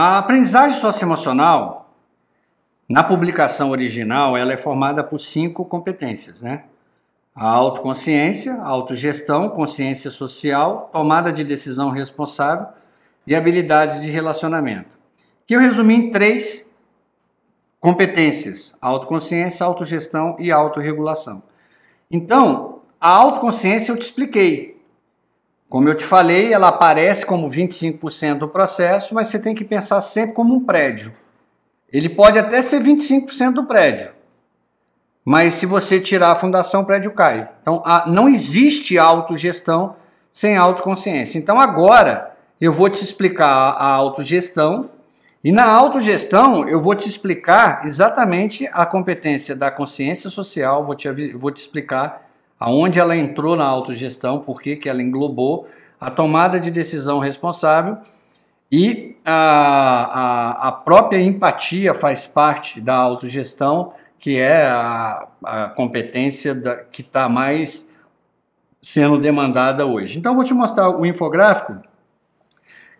A aprendizagem socioemocional, na publicação original, ela é formada por cinco competências, né? A autoconsciência, a autogestão, consciência social, tomada de decisão responsável e habilidades de relacionamento. Que eu resumi em três competências: autoconsciência, autogestão e autorregulação. Então, a autoconsciência eu te expliquei. Como eu te falei, ela aparece como 25% do processo, mas você tem que pensar sempre como um prédio. Ele pode até ser 25% do prédio, mas se você tirar a fundação, o prédio cai. Então, não existe autogestão sem autoconsciência. Então, agora eu vou te explicar a autogestão e na autogestão eu vou te explicar exatamente a competência da consciência social, vou te, vou te explicar aonde ela entrou na autogestão, por que, ela englobou a tomada de decisão responsável e a, a, a própria empatia faz parte da autogestão, que é a, a competência da, que está mais sendo demandada hoje. Então, vou te mostrar o infográfico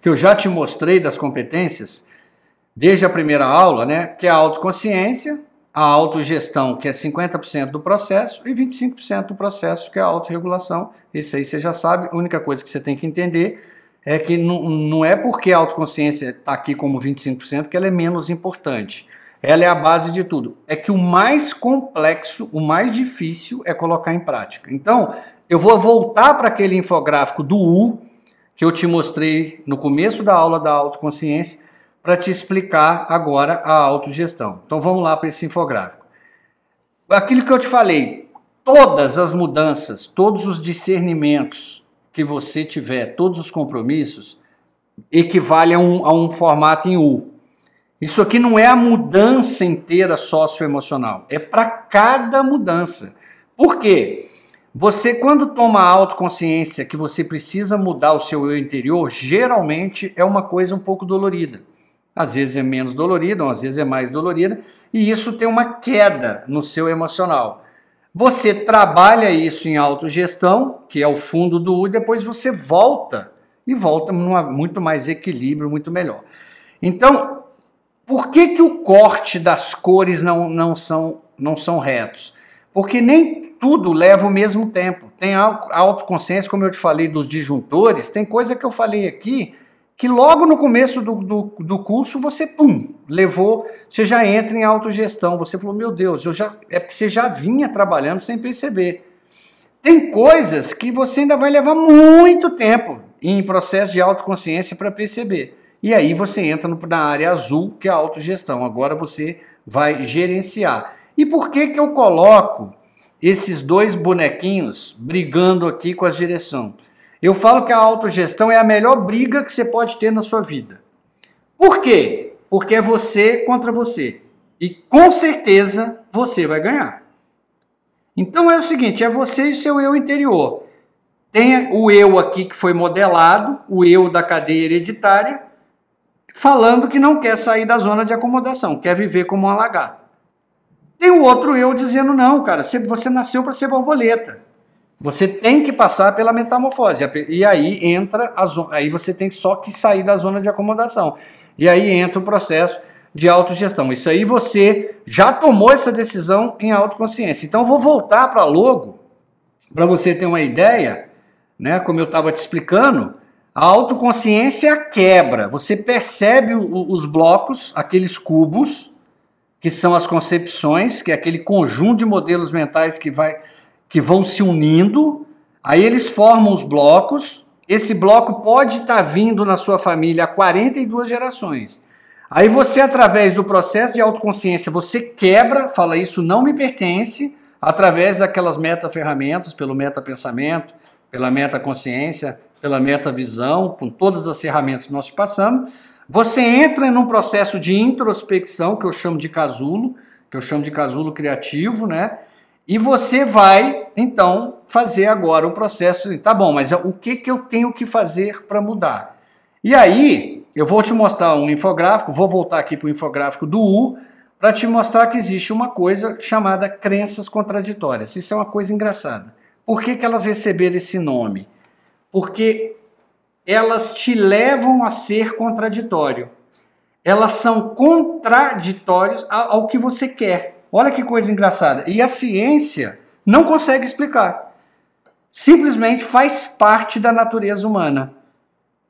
que eu já te mostrei das competências desde a primeira aula, né? Que é a autoconsciência, a autogestão, que é 50% do processo, e 25% do processo, que é a autorregulação. Isso aí você já sabe. A única coisa que você tem que entender é que não, não é porque a autoconsciência está aqui como 25% que ela é menos importante. Ela é a base de tudo. É que o mais complexo, o mais difícil é colocar em prática. Então, eu vou voltar para aquele infográfico do U que eu te mostrei no começo da aula da autoconsciência para te explicar agora a autogestão. Então vamos lá para esse infográfico. Aquilo que eu te falei, todas as mudanças, todos os discernimentos que você tiver, todos os compromissos, equivalem a um, a um formato em U. Isso aqui não é a mudança inteira socioemocional, é para cada mudança. Por quê? Você, quando toma autoconsciência que você precisa mudar o seu eu interior, geralmente é uma coisa um pouco dolorida. Às vezes é menos dolorida, às vezes é mais dolorida, e isso tem uma queda no seu emocional. Você trabalha isso em autogestão, que é o fundo do U, depois você volta e volta muito mais equilíbrio, muito melhor. Então, por que, que o corte das cores não, não, são, não são retos? Porque nem tudo leva o mesmo tempo. Tem autoconsciência, como eu te falei dos disjuntores, tem coisa que eu falei aqui que logo no começo do, do, do, curso você, pum, levou, você já entra em autogestão. Você falou, meu Deus, eu já, é porque você já vinha trabalhando sem perceber. Tem coisas que você ainda vai levar muito tempo em processo de autoconsciência para perceber. E aí você entra no, na área azul, que é a autogestão. Agora você vai gerenciar. E por que, que eu coloco esses dois bonequinhos brigando aqui com a direção? Eu falo que a autogestão é a melhor briga que você pode ter na sua vida. Por quê? Porque é você contra você. E com certeza você vai ganhar. Então é o seguinte: é você e seu eu interior. Tem o eu aqui que foi modelado, o eu da cadeia hereditária, falando que não quer sair da zona de acomodação, quer viver como uma lagarta. Tem o outro eu dizendo: não, cara, você nasceu para ser borboleta. Você tem que passar pela metamorfose. E aí entra a zona, aí você tem só que sair da zona de acomodação. E aí entra o processo de autogestão. Isso aí você já tomou essa decisão em autoconsciência. Então vou voltar para logo para você ter uma ideia, né, como eu estava te explicando, a autoconsciência quebra. Você percebe os blocos, aqueles cubos, que são as concepções, que é aquele conjunto de modelos mentais que vai que vão se unindo, aí eles formam os blocos. Esse bloco pode estar tá vindo na sua família há 42 gerações. Aí você, através do processo de autoconsciência, você quebra, fala isso não me pertence, através daquelas meta-ferramentas, pelo meta-pensamento, pela meta-consciência, pela meta-visão, com todas as ferramentas que nós te passamos. Você entra num processo de introspecção, que eu chamo de casulo, que eu chamo de casulo criativo, né? E você vai, então, fazer agora o processo. Tá bom, mas o que, que eu tenho que fazer para mudar? E aí, eu vou te mostrar um infográfico, vou voltar aqui para o infográfico do U, para te mostrar que existe uma coisa chamada crenças contraditórias. Isso é uma coisa engraçada. Por que, que elas receberam esse nome? Porque elas te levam a ser contraditório. elas são contraditórias ao que você quer. Olha que coisa engraçada. E a ciência não consegue explicar. Simplesmente faz parte da natureza humana.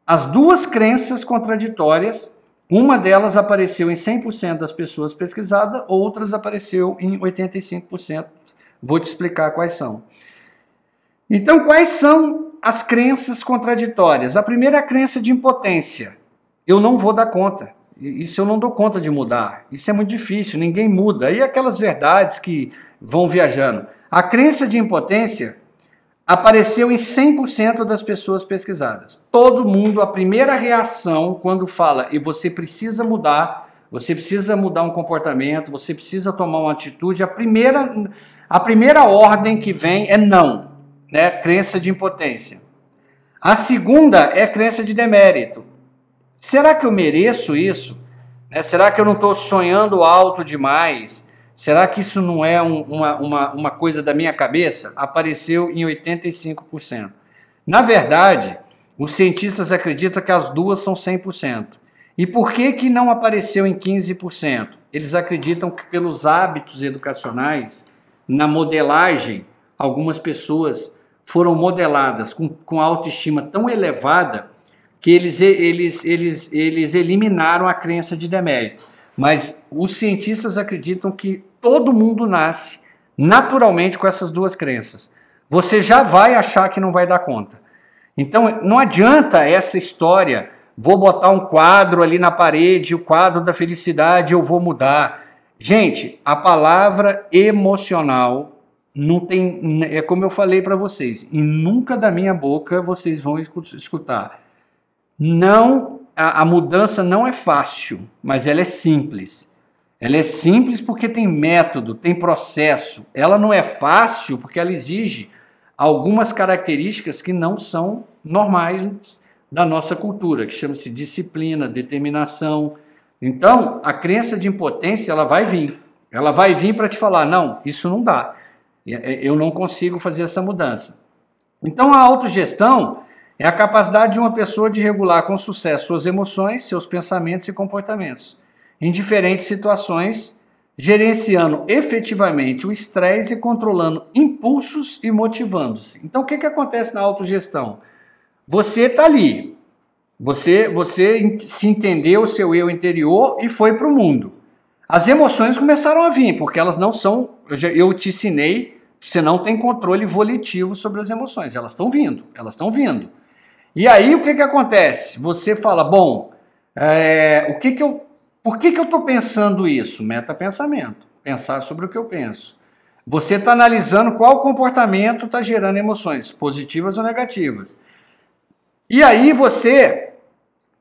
As duas crenças contraditórias, uma delas apareceu em 100% das pessoas pesquisadas, outras apareceu em 85%. Vou te explicar quais são. Então, quais são as crenças contraditórias? A primeira é a crença de impotência. Eu não vou dar conta. Isso eu não dou conta de mudar. Isso é muito difícil, ninguém muda. E aquelas verdades que vão viajando. A crença de impotência apareceu em 100% das pessoas pesquisadas. Todo mundo, a primeira reação quando fala e você precisa mudar, você precisa mudar um comportamento, você precisa tomar uma atitude, a primeira, a primeira ordem que vem é não, né? Crença de impotência. A segunda é crença de demérito. Será que eu mereço isso? Né? Será que eu não estou sonhando alto demais? Será que isso não é um, uma, uma, uma coisa da minha cabeça? Apareceu em 85%. Na verdade, os cientistas acreditam que as duas são 100%. E por que, que não apareceu em 15%? Eles acreditam que pelos hábitos educacionais, na modelagem, algumas pessoas foram modeladas com, com autoestima tão elevada que eles, eles, eles, eles eliminaram a crença de demérito. Mas os cientistas acreditam que todo mundo nasce naturalmente com essas duas crenças. Você já vai achar que não vai dar conta. Então não adianta essa história, vou botar um quadro ali na parede, o quadro da felicidade, eu vou mudar. Gente, a palavra emocional não tem, é como eu falei para vocês, e nunca da minha boca vocês vão escutar não a, a mudança não é fácil, mas ela é simples. Ela é simples porque tem método, tem processo. Ela não é fácil porque ela exige algumas características que não são normais da nossa cultura, que chama-se disciplina, determinação. Então, a crença de impotência, ela vai vir. Ela vai vir para te falar: não, isso não dá. Eu não consigo fazer essa mudança. Então, a autogestão, é a capacidade de uma pessoa de regular com sucesso suas emoções, seus pensamentos e comportamentos, em diferentes situações, gerenciando efetivamente o estresse e controlando impulsos e motivando-se. Então, o que, que acontece na autogestão? Você está ali, você, você se entendeu o seu eu interior e foi para o mundo. As emoções começaram a vir, porque elas não são. Eu, já, eu te ensinei, você não tem controle volitivo sobre as emoções. Elas estão vindo, elas estão vindo. E aí o que, que acontece? Você fala, bom, é, o que que eu, por que, que eu estou pensando isso? Meta pensamento, pensar sobre o que eu penso. Você está analisando qual comportamento está gerando emoções, positivas ou negativas. E aí você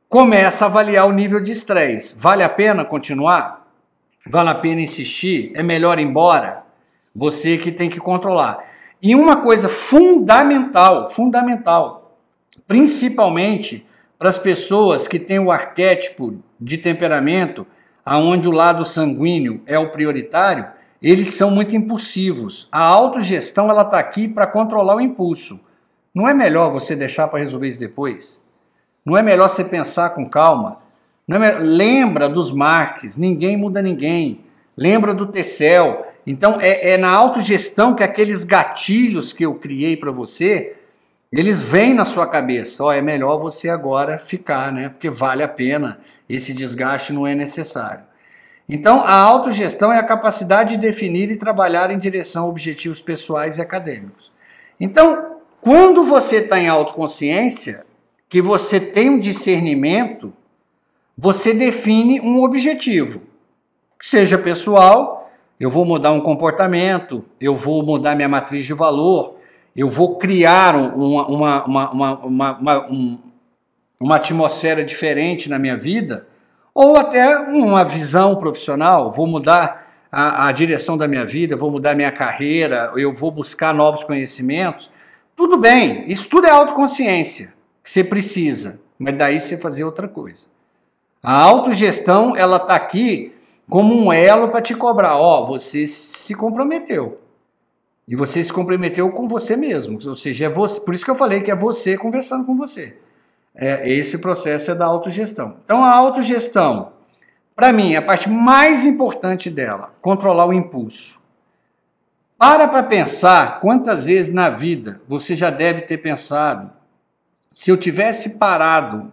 começa a avaliar o nível de estresse. Vale a pena continuar? Vale a pena insistir? É melhor ir embora? Você que tem que controlar. E uma coisa fundamental, fundamental, principalmente para as pessoas que têm o arquétipo de temperamento, aonde o lado sanguíneo é o prioritário, eles são muito impulsivos. A autogestão ela está aqui para controlar o impulso. Não é melhor você deixar para resolver isso depois? Não é melhor você pensar com calma? É. Lembra dos Marques, ninguém muda ninguém. Lembra do Tecel. Então é, é na autogestão que aqueles gatilhos que eu criei para você eles vêm na sua cabeça, ó, oh, é melhor você agora ficar, né? Porque vale a pena, esse desgaste não é necessário. Então, a autogestão é a capacidade de definir e trabalhar em direção a objetivos pessoais e acadêmicos. Então, quando você está em autoconsciência, que você tem um discernimento, você define um objetivo, que seja pessoal, eu vou mudar um comportamento, eu vou mudar minha matriz de valor, eu vou criar uma, uma, uma, uma, uma atmosfera diferente na minha vida, ou até uma visão profissional, vou mudar a, a direção da minha vida, vou mudar minha carreira, eu vou buscar novos conhecimentos. Tudo bem, isso tudo é autoconsciência que você precisa, mas daí você fazer outra coisa. A autogestão, ela está aqui como um elo para te cobrar. Ó, oh, você se comprometeu. E você se comprometeu com você mesmo. Ou seja, é você, por isso que eu falei que é você conversando com você. É, esse processo é da autogestão. Então, a autogestão, para mim, a parte mais importante dela, controlar o impulso. Para para pensar quantas vezes na vida você já deve ter pensado, se eu tivesse parado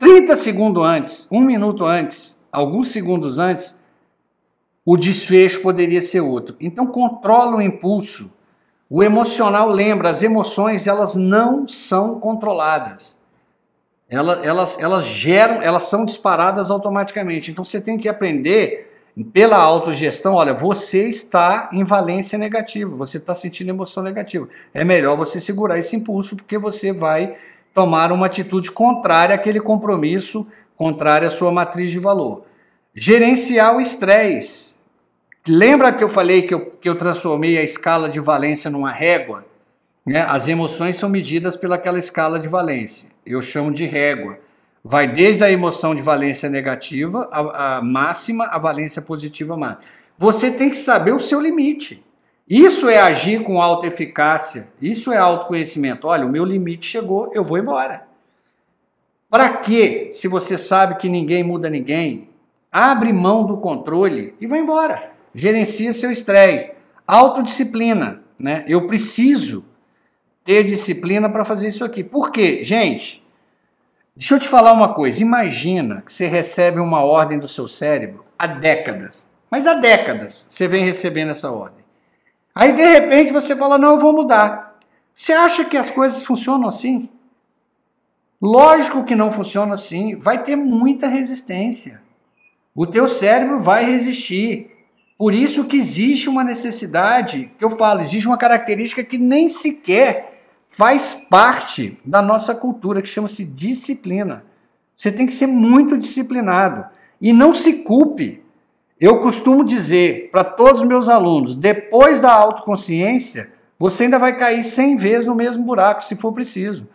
30 segundos antes, um minuto antes, alguns segundos antes, o desfecho poderia ser outro. Então controla o impulso. O emocional lembra, as emoções elas não são controladas. Elas, elas, elas geram, elas são disparadas automaticamente. Então você tem que aprender pela autogestão, olha, você está em valência negativa, você está sentindo emoção negativa. É melhor você segurar esse impulso, porque você vai tomar uma atitude contrária àquele compromisso, contrária à sua matriz de valor. Gerenciar o estresse. Lembra que eu falei que eu, que eu transformei a escala de valência numa régua? Né? As emoções são medidas pelaquela escala de valência. Eu chamo de régua. Vai desde a emoção de valência negativa, a, a máxima, a valência positiva máxima. Você tem que saber o seu limite. Isso é agir com autoeficácia. Isso é autoconhecimento. Olha, o meu limite chegou, eu vou embora. Para quê? Se você sabe que ninguém muda ninguém, abre mão do controle e vai embora. Gerencia seu estresse. Autodisciplina. Né? Eu preciso ter disciplina para fazer isso aqui. Por quê? Gente, deixa eu te falar uma coisa. Imagina que você recebe uma ordem do seu cérebro há décadas. Mas há décadas você vem recebendo essa ordem. Aí de repente você fala: "Não, eu vou mudar". Você acha que as coisas funcionam assim? Lógico que não funciona assim, vai ter muita resistência. O teu cérebro vai resistir. Por isso que existe uma necessidade, que eu falo, existe uma característica que nem sequer faz parte da nossa cultura, que chama-se disciplina. Você tem que ser muito disciplinado. E não se culpe eu costumo dizer para todos os meus alunos, depois da autoconsciência, você ainda vai cair 100 vezes no mesmo buraco, se for preciso.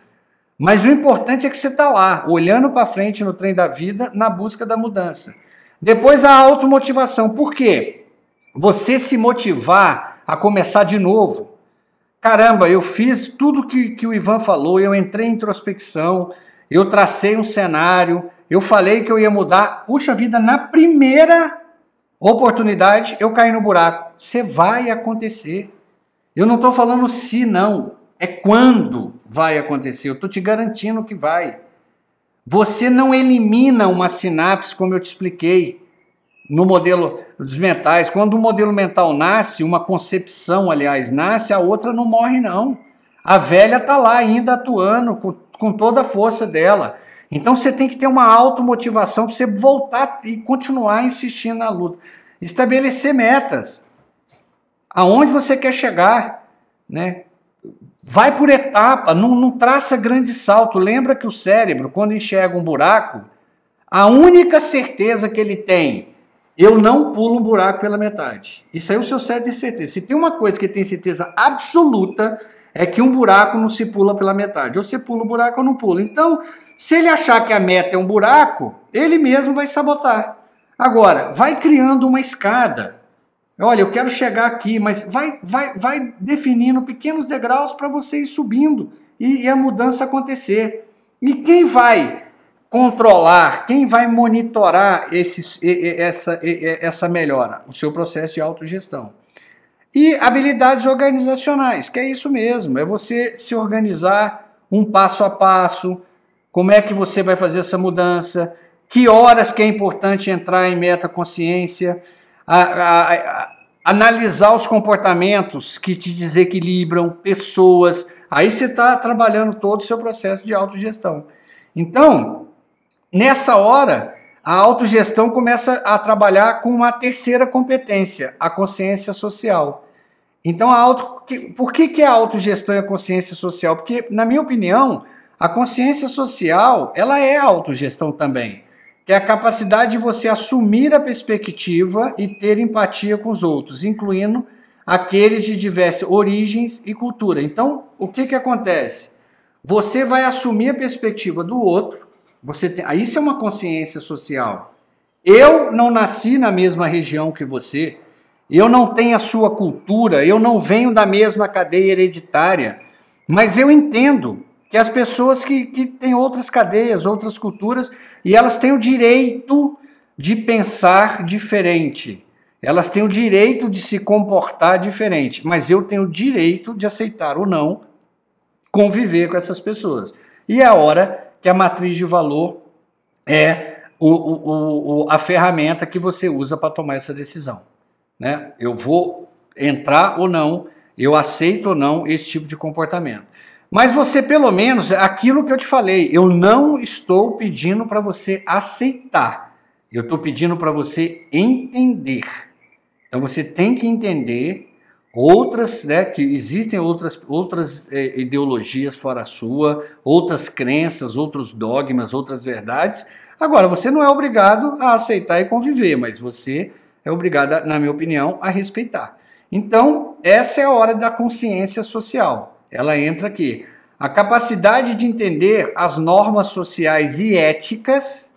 Mas o importante é que você está lá, olhando para frente no trem da vida, na busca da mudança. Depois a automotivação. Por quê? Você se motivar a começar de novo. Caramba, eu fiz tudo que, que o Ivan falou, eu entrei em introspecção, eu tracei um cenário, eu falei que eu ia mudar. Puxa vida, na primeira Oportunidade, eu caí no buraco. Você vai acontecer. Eu não estou falando se não, é quando vai acontecer. Eu estou te garantindo que vai. Você não elimina uma sinapse, como eu te expliquei no modelo dos mentais. Quando um modelo mental nasce, uma concepção, aliás, nasce, a outra não morre, não. A velha está lá ainda atuando com, com toda a força dela. Então você tem que ter uma automotivação para você voltar e continuar insistindo na luta. Estabelecer metas. Aonde você quer chegar, né? Vai por etapa, não, não traça grande salto. Lembra que o cérebro, quando enxerga um buraco, a única certeza que ele tem, eu não pulo um buraco pela metade. Isso aí o seu cérebro tem certeza. Se tem uma coisa que tem certeza absoluta, é que um buraco não se pula pela metade. Ou você pula o buraco ou não pula. Então, se ele achar que a meta é um buraco, ele mesmo vai sabotar. Agora, vai criando uma escada. Olha, eu quero chegar aqui, mas vai, vai, vai definindo pequenos degraus para você ir subindo e, e a mudança acontecer. E quem vai controlar, quem vai monitorar esse, essa, essa melhora? O seu processo de autogestão. E habilidades organizacionais, que é isso mesmo, é você se organizar um passo a passo, como é que você vai fazer essa mudança? Que horas que é importante entrar em metaconsciência? A, a, a, analisar os comportamentos que te desequilibram, pessoas. Aí você está trabalhando todo o seu processo de autogestão. Então, nessa hora, a autogestão começa a trabalhar com uma terceira competência, a consciência social. Então, a auto... por que, que é a autogestão e a consciência social? Porque, na minha opinião, a consciência social, ela é autogestão também, que é a capacidade de você assumir a perspectiva e ter empatia com os outros, incluindo aqueles de diversas origens e cultura. Então, o que que acontece? Você vai assumir a perspectiva do outro, você tem, isso é uma consciência social. Eu não nasci na mesma região que você, eu não tenho a sua cultura, eu não venho da mesma cadeia hereditária, mas eu entendo que as pessoas que, que têm outras cadeias, outras culturas, e elas têm o direito de pensar diferente. Elas têm o direito de se comportar diferente, mas eu tenho o direito de aceitar ou não conviver com essas pessoas. E é a hora que a matriz de valor é o, o, o, a ferramenta que você usa para tomar essa decisão. Né? Eu vou entrar ou não, eu aceito ou não esse tipo de comportamento. Mas você, pelo menos, aquilo que eu te falei, eu não estou pedindo para você aceitar. Eu estou pedindo para você entender. Então você tem que entender outras, né, que existem outras, outras é, ideologias fora a sua, outras crenças, outros dogmas, outras verdades. Agora, você não é obrigado a aceitar e conviver, mas você é obrigado, na minha opinião, a respeitar. Então, essa é a hora da consciência social. Ela entra aqui. A capacidade de entender as normas sociais e éticas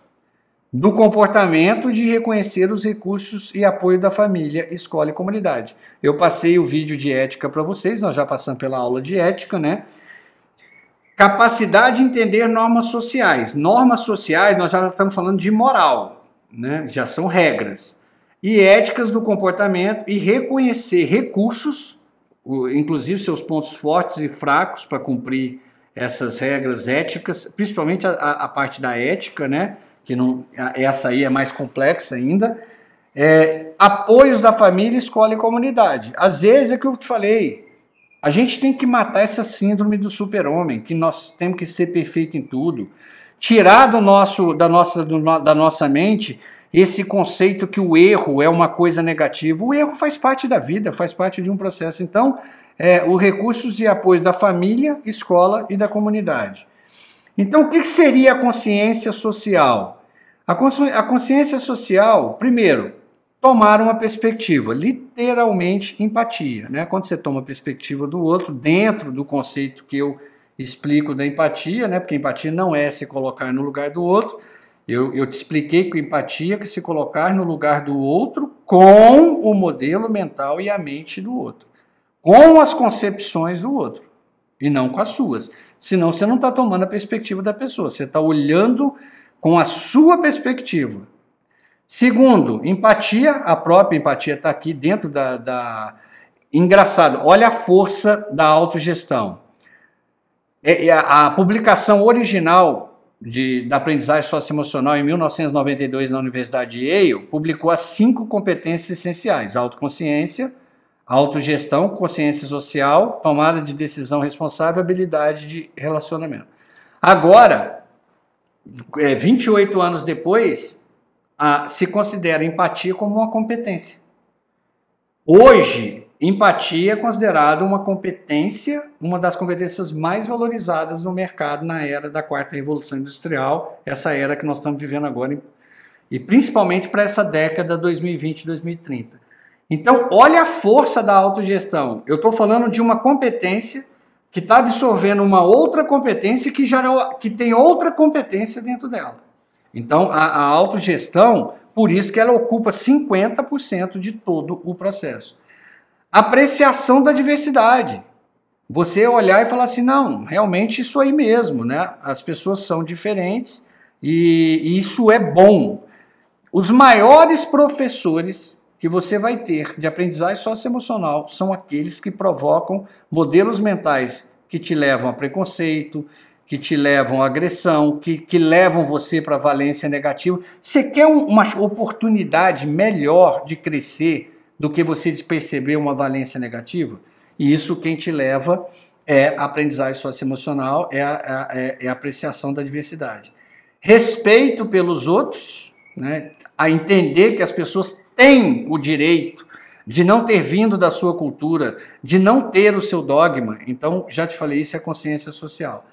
do comportamento de reconhecer os recursos e apoio da família, escola e comunidade. Eu passei o vídeo de ética para vocês, nós já passamos pela aula de ética, né? Capacidade de entender normas sociais. Normas sociais, nós já estamos falando de moral, né? Já são regras. E éticas do comportamento e reconhecer recursos, inclusive seus pontos fortes e fracos para cumprir essas regras éticas, principalmente a, a parte da ética, né? Que não, essa aí é mais complexa ainda. É, apoios da família, escola e comunidade. Às vezes é que eu te falei, a gente tem que matar essa síndrome do super-homem, que nós temos que ser perfeito em tudo. Tirar do nosso, da, nossa, do, da nossa mente esse conceito que o erro é uma coisa negativa. O erro faz parte da vida, faz parte de um processo. Então, é, os recursos e apoio da família, escola e da comunidade. Então, o que seria a consciência social? A consciência social, primeiro, tomar uma perspectiva, literalmente empatia. Né? Quando você toma a perspectiva do outro, dentro do conceito que eu explico da empatia, né? porque empatia não é se colocar no lugar do outro, eu, eu te expliquei que empatia é que se colocar no lugar do outro com o modelo mental e a mente do outro, com as concepções do outro, e não com as suas. Senão você não está tomando a perspectiva da pessoa, você está olhando com a sua perspectiva. Segundo, empatia, a própria empatia está aqui dentro da, da. Engraçado, olha a força da autogestão. É, é, a, publicação original de, da aprendizagem socioemocional em 1992 na Universidade de Yale publicou as cinco competências essenciais: autoconsciência, autogestão, consciência social, tomada de decisão responsável, habilidade de relacionamento. Agora, é, 28 anos depois, se considera empatia como uma competência. Hoje, empatia é considerada uma competência, uma das competências mais valorizadas no mercado na era da quarta revolução industrial, essa era que nós estamos vivendo agora, e principalmente para essa década 2020-2030. Então, olha a força da autogestão. Eu estou falando de uma competência que está absorvendo uma outra competência que já que tem outra competência dentro dela. Então, a, a autogestão, por isso que ela ocupa 50% de todo o processo. Apreciação da diversidade. Você olhar e falar assim, não, realmente isso aí mesmo, né? As pessoas são diferentes e, e isso é bom. Os maiores professores que você vai ter de aprendizagem socioemocional são aqueles que provocam modelos mentais que te levam a preconceito, que te levam agressão, que, que levam você para valência negativa. Você quer uma oportunidade melhor de crescer do que você de perceber uma valência negativa? E isso quem te leva é aprendizagem socioemocional, é a, é, é a apreciação da diversidade. Respeito pelos outros, né, a entender que as pessoas têm o direito de não ter vindo da sua cultura, de não ter o seu dogma. Então, já te falei, isso é consciência social.